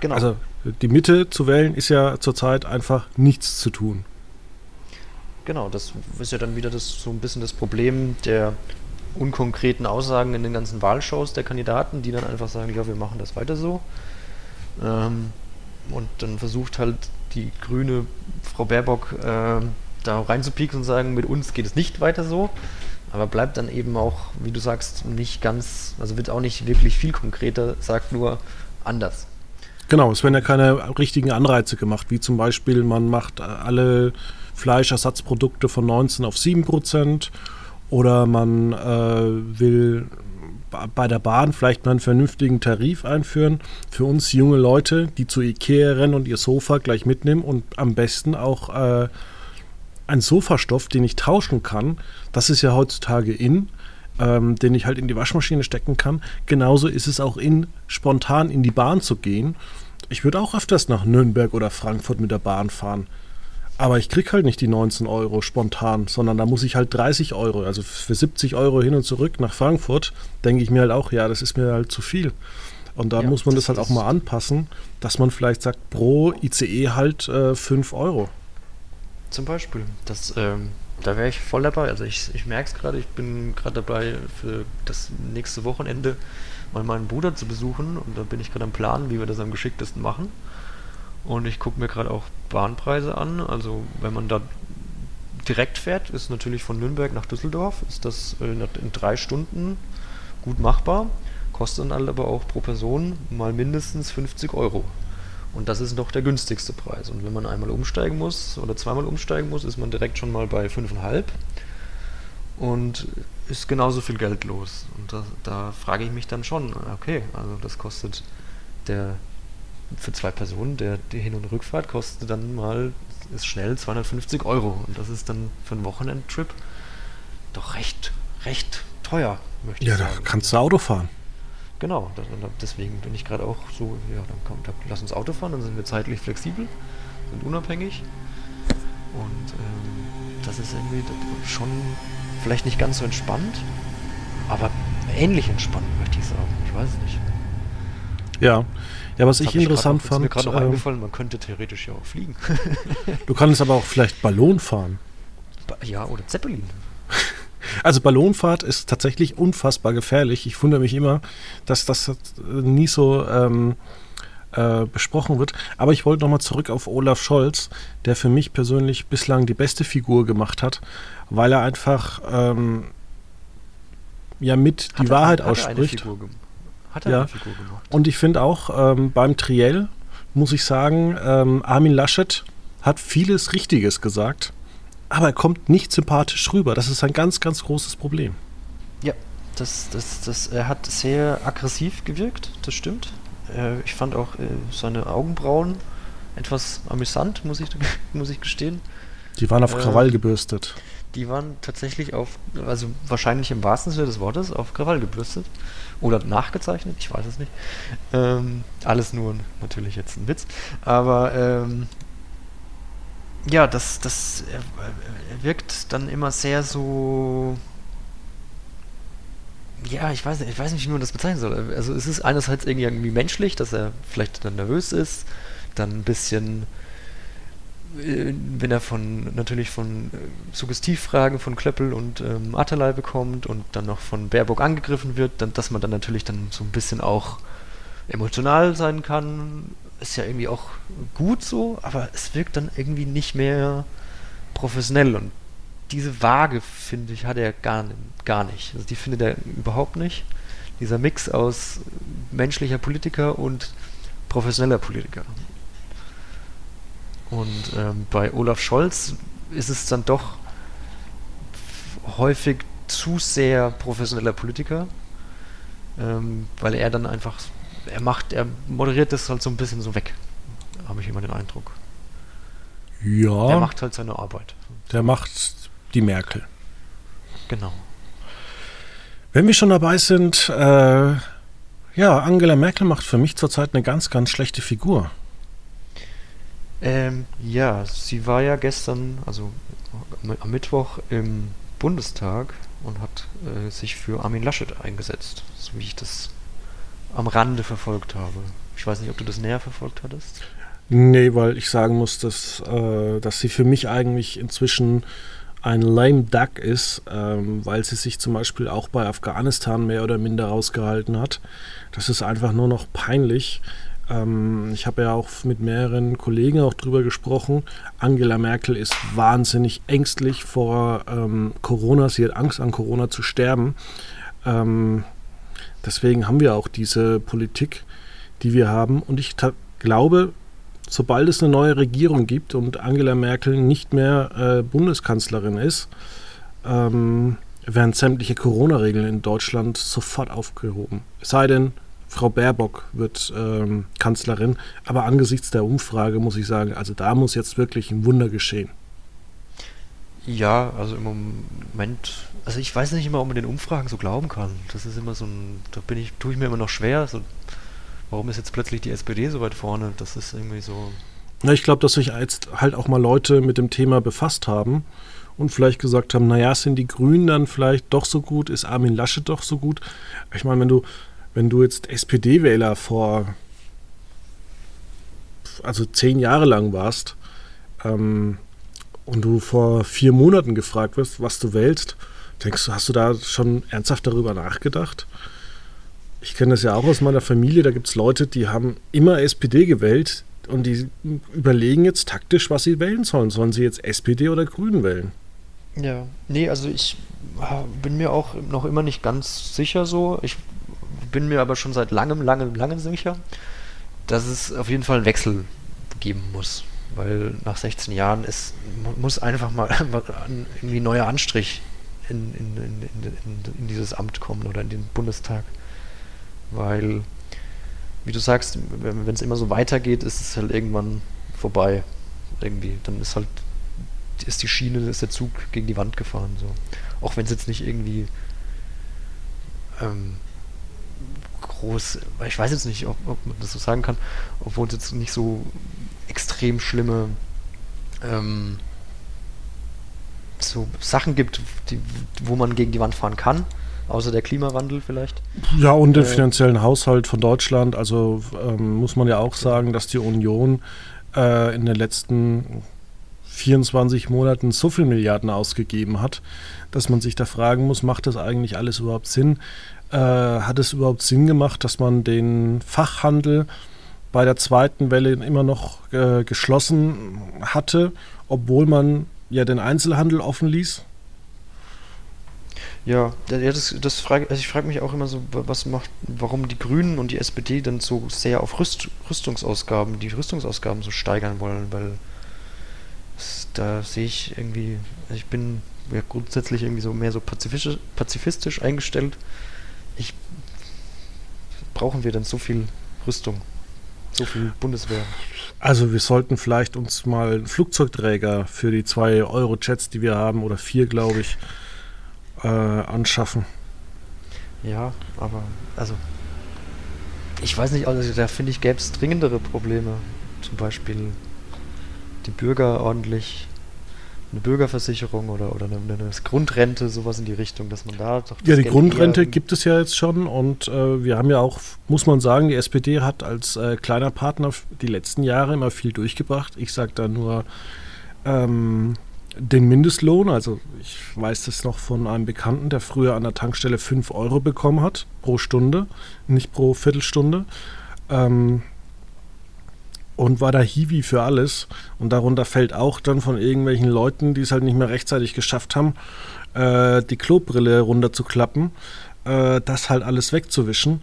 Genau. Also die Mitte zu wählen ist ja zurzeit einfach nichts zu tun. Genau, das ist ja dann wieder das, so ein bisschen das Problem der unkonkreten Aussagen in den ganzen Wahlshows der Kandidaten, die dann einfach sagen, ja, wir machen das weiter so. Ähm, und dann versucht halt die grüne Frau Baerbock äh, da reinzupieken und sagen, mit uns geht es nicht weiter so. Aber bleibt dann eben auch, wie du sagst, nicht ganz, also wird auch nicht wirklich viel konkreter, sagt nur anders. Genau, es werden ja keine richtigen Anreize gemacht, wie zum Beispiel, man macht alle Fleischersatzprodukte von 19 auf 7 Prozent oder man äh, will bei der Bahn vielleicht mal einen vernünftigen Tarif einführen. Für uns junge Leute, die zu Ikea rennen und ihr Sofa gleich mitnehmen und am besten auch äh, ein Sofastoff, den ich tauschen kann. Das ist ja heutzutage in, ähm, den ich halt in die Waschmaschine stecken kann. Genauso ist es auch in, spontan in die Bahn zu gehen. Ich würde auch öfters nach Nürnberg oder Frankfurt mit der Bahn fahren. Aber ich kriege halt nicht die 19 Euro spontan, sondern da muss ich halt 30 Euro, also für 70 Euro hin und zurück nach Frankfurt, denke ich mir halt auch, ja, das ist mir halt zu viel. Und da ja, muss man das, das halt auch mal anpassen, dass man vielleicht sagt, pro ICE halt äh, 5 Euro. Zum Beispiel. Das, ähm, da wäre ich voll dabei. Also ich, ich merke es gerade, ich bin gerade dabei, für das nächste Wochenende mal meinen Bruder zu besuchen und da bin ich gerade am Plan, wie wir das am geschicktesten machen. Und ich gucke mir gerade auch Bahnpreise an. Also wenn man da direkt fährt, ist natürlich von Nürnberg nach Düsseldorf, ist das in drei Stunden gut machbar. Kostet dann aber auch pro Person mal mindestens 50 Euro. Und das ist noch der günstigste Preis. Und wenn man einmal umsteigen muss oder zweimal umsteigen muss, ist man direkt schon mal bei 5,5 und ist genauso viel Geld los. Und da, da frage ich mich dann schon, okay, also das kostet der für zwei Personen, der, die Hin- und Rückfahrt kostet dann mal, ist schnell 250 Euro. Und das ist dann für einen Wochenendtrip doch recht, recht teuer, möchte ich ja, sagen. Ja, da kannst du Auto fahren. Genau, das, deswegen bin ich gerade auch so, ja, dann kommt, lass uns Auto fahren, dann sind wir zeitlich flexibel, sind unabhängig. Und ähm, das ist irgendwie schon vielleicht nicht ganz so entspannt, aber ähnlich entspannt, möchte ich sagen. Ich weiß es nicht. Ja, ja, was das ich interessant noch, fand. Mir gerade noch ähm, eingefallen, man könnte theoretisch ja auch fliegen. du kannst aber auch vielleicht Ballon fahren. Ja, oder Zeppelin. Also Ballonfahrt ist tatsächlich unfassbar gefährlich. Ich wundere mich immer, dass das nie so ähm, äh, besprochen wird. Aber ich wollte nochmal zurück auf Olaf Scholz, der für mich persönlich bislang die beste Figur gemacht hat, weil er einfach ähm, ja mit hat die er, Wahrheit ausspricht. Hat er ja. eine Figur gemacht. Und ich finde auch ähm, beim Triell, muss ich sagen, ähm, Armin Laschet hat vieles Richtiges gesagt, aber er kommt nicht sympathisch rüber. Das ist ein ganz, ganz großes Problem. Ja, das, das, das, er hat sehr aggressiv gewirkt, das stimmt. Äh, ich fand auch äh, seine Augenbrauen etwas amüsant, muss ich, muss ich gestehen. Die waren auf äh, Krawall gebürstet. Die waren tatsächlich auf, also wahrscheinlich im wahrsten Sinne des Wortes, auf Krawall gebürstet. Oder nachgezeichnet, ich weiß es nicht. Ähm, alles nur natürlich jetzt ein Witz. Aber ähm, ja, das, das er, er wirkt dann immer sehr so. Ja, ich weiß nicht, ich weiß nicht, wie man das bezeichnen soll. Also es ist einerseits irgendwie menschlich, dass er vielleicht dann nervös ist, dann ein bisschen äh, wenn er von natürlich von äh, Suggestivfragen von Klöppel und ähm, Atterlei bekommt und dann noch von Baerbock angegriffen wird, dann, dass man dann natürlich dann so ein bisschen auch emotional sein kann, ist ja irgendwie auch gut so, aber es wirkt dann irgendwie nicht mehr professionell und diese Waage, finde ich, hat er gar, gar nicht. Also die findet er überhaupt nicht. Dieser Mix aus menschlicher Politiker und professioneller Politiker. Und ähm, bei Olaf Scholz ist es dann doch häufig zu sehr professioneller Politiker, ähm, weil er dann einfach, er macht, er moderiert das halt so ein bisschen so weg, habe ich immer den Eindruck. Ja. Er macht halt seine Arbeit. Der macht die Merkel. Genau. Wenn wir schon dabei sind, äh, ja, Angela Merkel macht für mich zurzeit eine ganz, ganz schlechte Figur. Ähm, ja, sie war ja gestern, also am Mittwoch im Bundestag und hat äh, sich für Armin Laschet eingesetzt, so wie ich das am Rande verfolgt habe. Ich weiß nicht, ob du das näher verfolgt hattest. Nee, weil ich sagen muss, dass, äh, dass sie für mich eigentlich inzwischen ein lame duck ist, ähm, weil sie sich zum Beispiel auch bei Afghanistan mehr oder minder rausgehalten hat. Das ist einfach nur noch peinlich. Ähm, ich habe ja auch mit mehreren Kollegen auch drüber gesprochen. Angela Merkel ist wahnsinnig ängstlich vor ähm, Corona. Sie hat Angst an Corona zu sterben. Ähm, deswegen haben wir auch diese Politik, die wir haben. Und ich glaube, sobald es eine neue Regierung gibt und Angela Merkel nicht mehr äh, Bundeskanzlerin ist, ähm, werden sämtliche Corona-Regeln in Deutschland sofort aufgehoben. Es sei denn, Frau Baerbock wird ähm, Kanzlerin. Aber angesichts der Umfrage muss ich sagen, also da muss jetzt wirklich ein Wunder geschehen. Ja, also im Moment, also ich weiß nicht immer, ob man den Umfragen so glauben kann. Das ist immer so ein, da bin ich, tue ich mir immer noch schwer. So, warum ist jetzt plötzlich die SPD so weit vorne? Das ist irgendwie so. Ja, ich glaube, dass sich jetzt halt auch mal Leute mit dem Thema befasst haben und vielleicht gesagt haben, naja, sind die Grünen dann vielleicht doch so gut, ist Armin Laschet doch so gut? Ich meine, wenn du, wenn du jetzt SPD-Wähler vor, also zehn Jahre lang warst ähm, und du vor vier Monaten gefragt wirst, was du wählst, denkst du, hast du da schon ernsthaft darüber nachgedacht? Ich kenne das ja auch aus meiner Familie, da gibt es Leute, die haben immer SPD gewählt und die überlegen jetzt taktisch, was sie wählen sollen. Sollen sie jetzt SPD oder Grünen wählen? Ja, nee, also ich bin mir auch noch immer nicht ganz sicher so. Ich bin mir aber schon seit langem, langem, langem sicher, dass es auf jeden Fall einen Wechsel geben muss. Weil nach 16 Jahren ist, muss einfach mal irgendwie ein neuer Anstrich in, in, in, in, dieses Amt kommen oder in den Bundestag. Weil, wie du sagst, wenn es immer so weitergeht, ist es halt irgendwann vorbei. Irgendwie. Dann ist halt ist die Schiene, ist der Zug gegen die Wand gefahren. So. Auch wenn es jetzt nicht irgendwie ähm, groß, ich weiß jetzt nicht, ob, ob, man das so sagen kann, obwohl es jetzt nicht so extrem schlimme ähm, so Sachen gibt, die, wo man gegen die Wand fahren kann, außer der Klimawandel vielleicht. Ja, und den äh, finanziellen Haushalt von Deutschland. Also ähm, muss man ja auch sagen, dass die Union äh, in den letzten 24 Monaten so viel Milliarden ausgegeben hat, dass man sich da fragen muss, macht das eigentlich alles überhaupt Sinn? Äh, hat es überhaupt Sinn gemacht, dass man den Fachhandel bei der zweiten Welle immer noch äh, geschlossen hatte, obwohl man ja den Einzelhandel offen ließ? Ja, das, das frage, also ich frage mich auch immer so, was macht, warum die Grünen und die SPD dann so sehr auf Rüst, Rüstungsausgaben, die Rüstungsausgaben so steigern wollen, weil da sehe ich irgendwie, ich bin ja grundsätzlich irgendwie so mehr so pazifistisch, pazifistisch eingestellt ich, brauchen wir denn so viel Rüstung? So viel Bundeswehr? Also wir sollten vielleicht uns mal einen Flugzeugträger für die zwei Euro-Jets, die wir haben, oder vier, glaube ich, äh, anschaffen. Ja, aber also ich weiß nicht, also da finde ich, gäbe es dringendere Probleme. Zum Beispiel die Bürger ordentlich eine Bürgerversicherung oder, oder eine, eine, Grundrente, sowas in die Richtung, dass man da doch. Ja, die Geld Grundrente gibt es ja jetzt schon und äh, wir haben ja auch, muss man sagen, die SPD hat als äh, kleiner Partner die letzten Jahre immer viel durchgebracht. Ich sage da nur ähm, den Mindestlohn, also ich weiß das noch von einem Bekannten, der früher an der Tankstelle 5 Euro bekommen hat pro Stunde, nicht pro Viertelstunde. Ähm, und war da Hiwi für alles. Und darunter fällt auch dann von irgendwelchen Leuten, die es halt nicht mehr rechtzeitig geschafft haben, äh, die Klobrille runterzuklappen, äh, das halt alles wegzuwischen.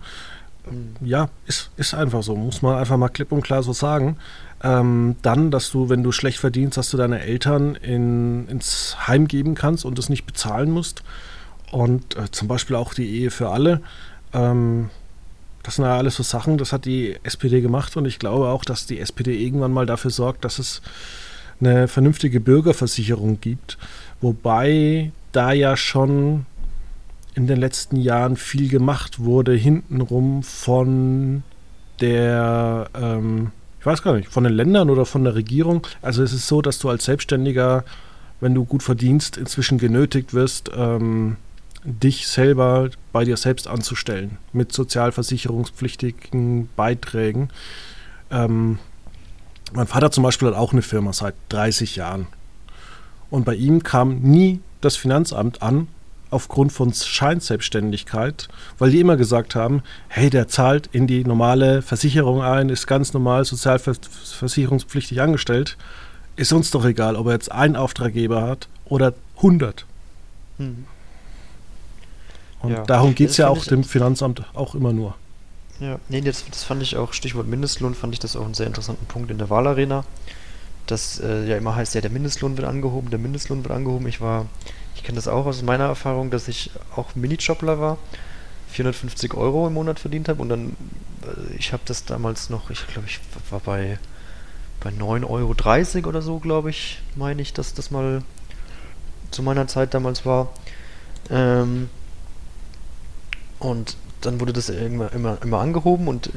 Mhm. Ja, ist, ist einfach so, muss man einfach mal klipp und klar so sagen. Ähm, dann, dass du, wenn du schlecht verdienst, dass du deine Eltern in, ins Heim geben kannst und es nicht bezahlen musst. Und äh, zum Beispiel auch die Ehe für alle. Ähm, das sind ja alles so Sachen, das hat die SPD gemacht und ich glaube auch, dass die SPD irgendwann mal dafür sorgt, dass es eine vernünftige Bürgerversicherung gibt. Wobei da ja schon in den letzten Jahren viel gemacht wurde, hintenrum von der, ähm, ich weiß gar nicht, von den Ländern oder von der Regierung. Also es ist so, dass du als Selbstständiger, wenn du gut verdienst, inzwischen genötigt wirst, ähm, dich selber bei dir selbst anzustellen mit sozialversicherungspflichtigen Beiträgen. Ähm, mein Vater zum Beispiel hat auch eine Firma seit 30 Jahren. Und bei ihm kam nie das Finanzamt an aufgrund von Scheinselbstständigkeit, weil die immer gesagt haben, hey, der zahlt in die normale Versicherung ein, ist ganz normal sozialversicherungspflichtig angestellt. Ist uns doch egal, ob er jetzt einen Auftraggeber hat oder 100. Hm. Und ja. darum geht es ja auch dem Finanzamt auch immer nur. Ja, nee, das, das fand ich auch, Stichwort Mindestlohn, fand ich das auch einen sehr interessanten Punkt in der Wahlarena. Das äh, ja immer heißt, ja, der Mindestlohn wird angehoben, der Mindestlohn wird angehoben. Ich war, ich kenne das auch aus meiner Erfahrung, dass ich auch Minijobler war, 450 Euro im Monat verdient habe und dann, äh, ich habe das damals noch, ich glaube, ich war bei, bei 9,30 Euro oder so, glaube ich, meine ich, dass das mal zu meiner Zeit damals war. Ähm, und dann wurde das immer, immer, immer angehoben und äh,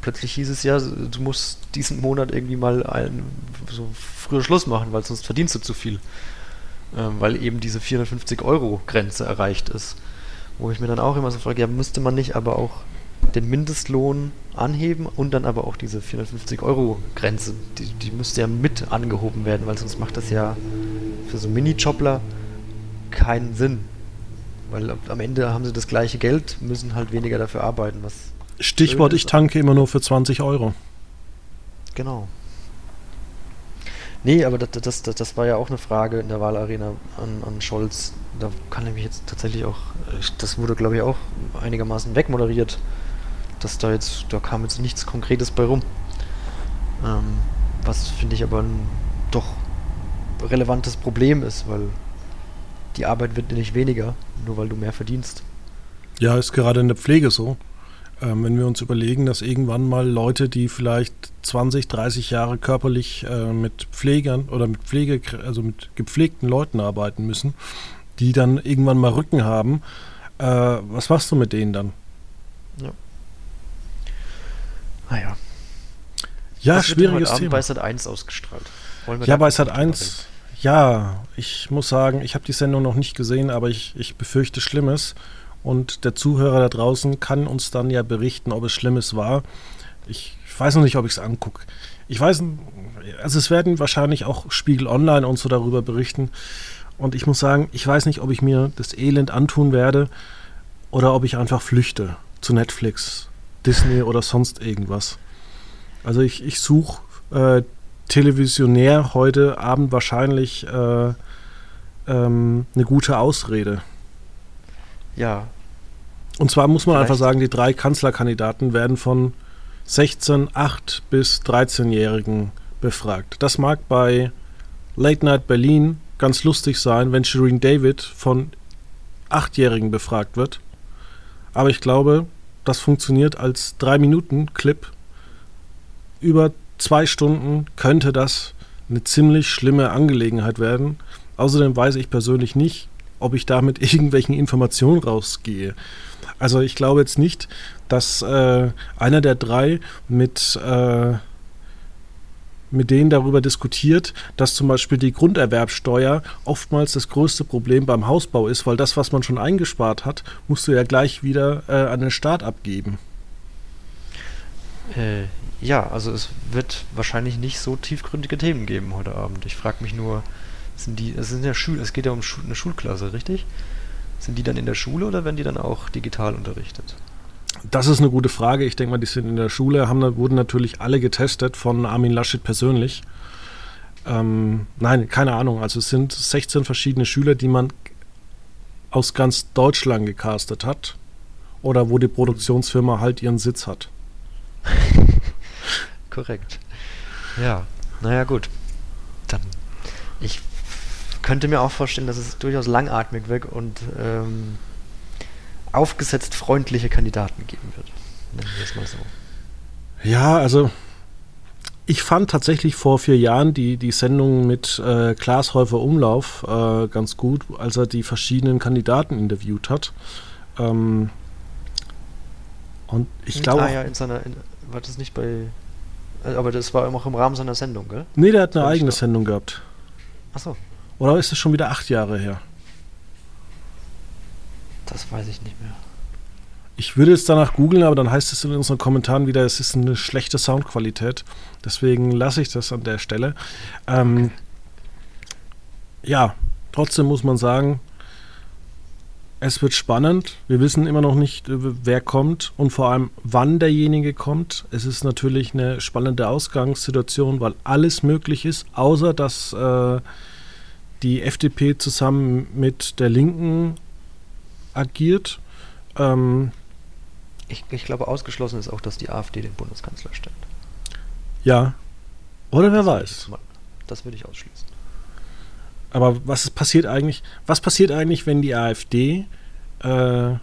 plötzlich hieß es ja, du musst diesen Monat irgendwie mal ein, so früher Schluss machen, weil sonst verdienst du zu viel. Ähm, weil eben diese 450 Euro Grenze erreicht ist. Wo ich mir dann auch immer so frage, ja, müsste man nicht aber auch den Mindestlohn anheben und dann aber auch diese 450 Euro Grenze, die, die müsste ja mit angehoben werden, weil sonst macht das ja für so Mini-Jobler keinen Sinn. Weil am Ende haben sie das gleiche Geld, müssen halt weniger dafür arbeiten. Was Stichwort, ich tanke immer nur für 20 Euro. Genau. Nee, aber das, das, das, das war ja auch eine Frage in der Wahlarena an, an Scholz. Da kann ich mich jetzt tatsächlich auch, das wurde glaube ich auch einigermaßen wegmoderiert, dass da jetzt, da kam jetzt nichts Konkretes bei rum. Ähm, was finde ich aber ein doch relevantes Problem ist, weil die Arbeit wird nicht weniger, nur weil du mehr verdienst. Ja, ist gerade in der Pflege so. Ähm, wenn wir uns überlegen, dass irgendwann mal Leute, die vielleicht 20, 30 Jahre körperlich äh, mit Pflegern oder mit Pflege, also mit gepflegten Leuten arbeiten müssen, die dann irgendwann mal Rücken haben, äh, was machst du mit denen dann? Ja. Naja. Ja, das schwieriges Thema. bei Sat 1 ausgestrahlt. ja, bei Sat 1 ja, ich muss sagen, ich habe die Sendung noch nicht gesehen, aber ich, ich befürchte Schlimmes. Und der Zuhörer da draußen kann uns dann ja berichten, ob es Schlimmes war. Ich, weiß noch nicht, ob ich es angucke. Ich weiß, also es werden wahrscheinlich auch Spiegel Online und so darüber berichten. Und ich muss sagen, ich weiß nicht, ob ich mir das Elend antun werde oder ob ich einfach flüchte zu Netflix, Disney oder sonst irgendwas. Also ich, ich suche äh, televisionär heute Abend wahrscheinlich äh, ähm, eine gute Ausrede. Ja. Und zwar muss man Vielleicht. einfach sagen, die drei Kanzlerkandidaten werden von 16, 8 bis 13-Jährigen befragt. Das mag bei Late Night Berlin ganz lustig sein, wenn Shireen David von 8-Jährigen befragt wird. Aber ich glaube, das funktioniert als 3-Minuten-Clip über zwei Stunden könnte das eine ziemlich schlimme Angelegenheit werden. Außerdem weiß ich persönlich nicht, ob ich da mit irgendwelchen Informationen rausgehe. Also ich glaube jetzt nicht, dass äh, einer der drei mit, äh, mit denen darüber diskutiert, dass zum Beispiel die Grunderwerbsteuer oftmals das größte Problem beim Hausbau ist, weil das, was man schon eingespart hat, musst du ja gleich wieder äh, an den Staat abgeben. Ja, also es wird wahrscheinlich nicht so tiefgründige Themen geben heute Abend. Ich frage mich nur, sind die, es sind ja Schul, es geht ja um Schul, eine Schulklasse, richtig? Sind die dann in der Schule oder werden die dann auch digital unterrichtet? Das ist eine gute Frage. Ich denke mal, die sind in der Schule, haben, wurden natürlich alle getestet von Armin Laschet persönlich. Ähm, nein, keine Ahnung. Also es sind 16 verschiedene Schüler, die man aus ganz Deutschland gecastet hat oder wo die Produktionsfirma halt ihren Sitz hat. korrekt. Ja, naja, gut. Dann, ich könnte mir auch vorstellen, dass es durchaus langatmig wirkt und ähm, aufgesetzt freundliche Kandidaten geben wird. Nennen wir es mal so. Ja, also ich fand tatsächlich vor vier Jahren die, die Sendung mit äh, Klaas Häufer Umlauf äh, ganz gut, als er die verschiedenen Kandidaten interviewt hat. Ähm, und ich glaube. Ah ja, in seiner. In, war das nicht bei. äh, Aber das war auch im Rahmen seiner Sendung, gell? Nee, der hat eine eigene. Sendung gehabt. Achso, Oder ist es schon wieder acht Jahre her? das weiß ich nicht mehr. Ich würde jetzt danach googeln, aber dann heißt es in unseren Kommentaren wieder, es ist eine schlechte Soundqualität. Deswegen lasse ich das an der Stelle. Ähm, Ja, trotzdem muss man sagen, es wird spannend. Wir wissen immer noch nicht, äh, wer kommt und vor allem, wann derjenige kommt. Es ist natürlich eine spannende Ausgangssituation, weil alles möglich ist, außer dass äh, die FDP zusammen mit der Linken agiert. Ähm, Ich, ich glaube, ausgeschlossen ist auch, dass die AfD den Bundeskanzler stellt. ja. Oder wer Das würde ich weiß. mal- Das würde ich ausschließen. Aber was ist passiert eigentlich? Was passiert eigentlich, wenn die AfD äh,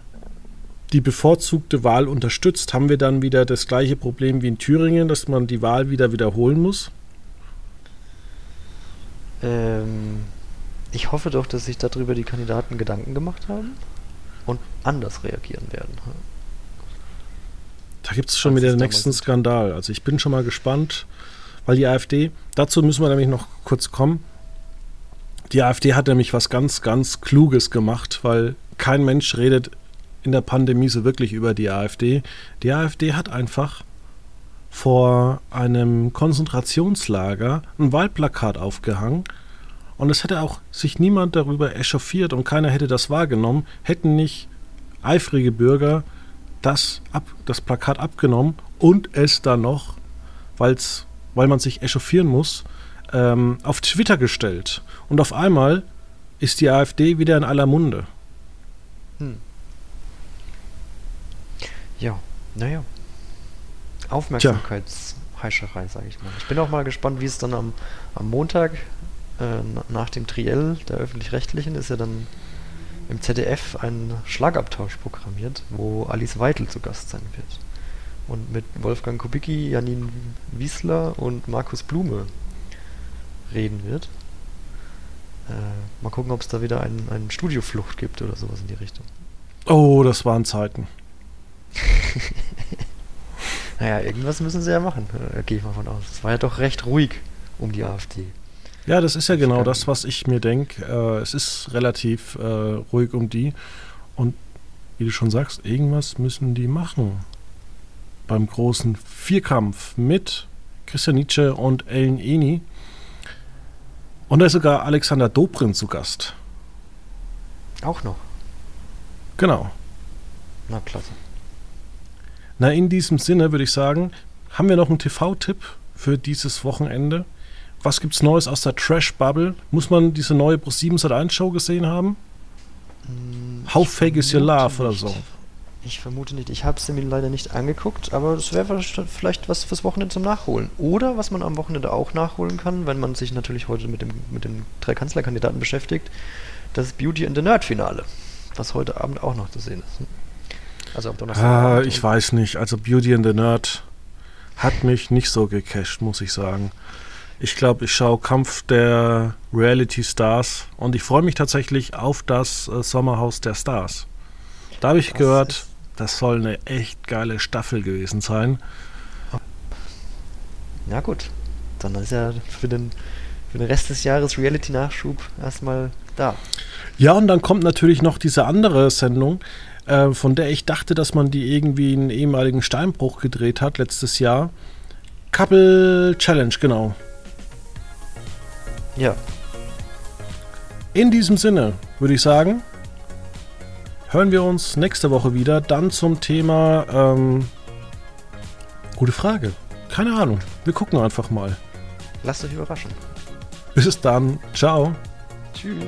die bevorzugte Wahl unterstützt? Haben wir dann wieder das gleiche Problem wie in Thüringen, dass man die Wahl wieder wiederholen muss? Ähm, ich hoffe doch, dass sich darüber die Kandidaten Gedanken gemacht haben und anders reagieren werden. Da gibt es schon wieder den nächsten Skandal. Also ich bin schon mal gespannt, weil die AfD, dazu müssen wir nämlich noch kurz kommen. Die AfD hat nämlich was ganz, ganz Kluges gemacht, weil kein Mensch redet in der Pandemie so wirklich über die AfD. Die AfD hat einfach vor einem Konzentrationslager ein Wahlplakat aufgehangen und es hätte auch sich niemand darüber echauffiert und keiner hätte das wahrgenommen, hätten nicht eifrige Bürger das, ab, das Plakat abgenommen und es dann noch, weil's, weil man sich echauffieren muss, ähm, auf Twitter gestellt. Und auf einmal ist die AfD wieder in aller Munde. Hm. Ja, naja. Aufmerksamkeitsheischerei, sage ich mal. Ich bin auch mal gespannt, wie es dann am, am Montag äh, na- nach dem Triell der öffentlich-rechtlichen ist ja dann im ZDF ein Schlagabtausch programmiert, wo Alice Weidel zu Gast sein wird. Und mit Wolfgang Kubicki, Janine Wiesler und Markus Blume reden wird. Äh, mal gucken, ob es da wieder einen, einen Studioflucht gibt oder sowas in die Richtung. Oh, das waren Zeiten. Naja, irgendwas müssen sie ja machen, äh, gehe ich mal von aus. Es war ja doch recht ruhig um die AfD. Ja, das ist ja genau das, was ich mir denke. Äh, es ist relativ äh, ruhig um die. Und wie du schon sagst, irgendwas müssen die machen. Beim großen Vierkampf mit Christian Nietzsche und Ellen Eni. Und da ist sogar Alexander Dobrindt zu Gast. Auch noch. Genau. Na, klasse. Na, in diesem Sinne würde ich sagen, haben wir noch einen TV-Tipp für dieses Wochenende? Was gibt's Neues aus der Trash-Bubble? Muss man diese neue Pro7 Sat1 Show gesehen haben? Hm, How fake is your love oder so? Ich vermute nicht. Ich habe es mir leider nicht angeguckt, aber es wäre vielleicht was fürs Wochenende zum Nachholen. Oder was man am Wochenende auch nachholen kann, wenn man sich natürlich heute mit, dem, mit den drei Kanzlerkandidaten beschäftigt, das Beauty and the Nerd Finale, was heute Abend auch noch zu sehen ist. Also am Donnerstag. Ah, ich weiß nicht. Also Beauty and the Nerd hat mich nicht so gecasht, muss ich sagen. Ich glaube, ich schaue Kampf der Reality Stars und ich freue mich tatsächlich auf das äh, Sommerhaus der Stars. Da habe ich Das gehört, das soll eine echt geile Staffel gewesen sein. Na gut, dann ist ja für den, für den Rest des Jahres Reality-Nachschub erstmal da. Ja, und dann kommt natürlich noch diese andere Sendung, äh, von der ich dachte, dass man die irgendwie in ehemaligen Steinbruch gedreht hat letztes Jahr. Couple Challenge, genau. Ja, In diesem Sinne würde ich sagen, hören wir uns nächste Woche wieder. Dann zum Thema. Ähm, gute Frage. Keine Ahnung. Wir gucken einfach mal. lasst euch überraschen. Bis dann. Ciao. Tschüss.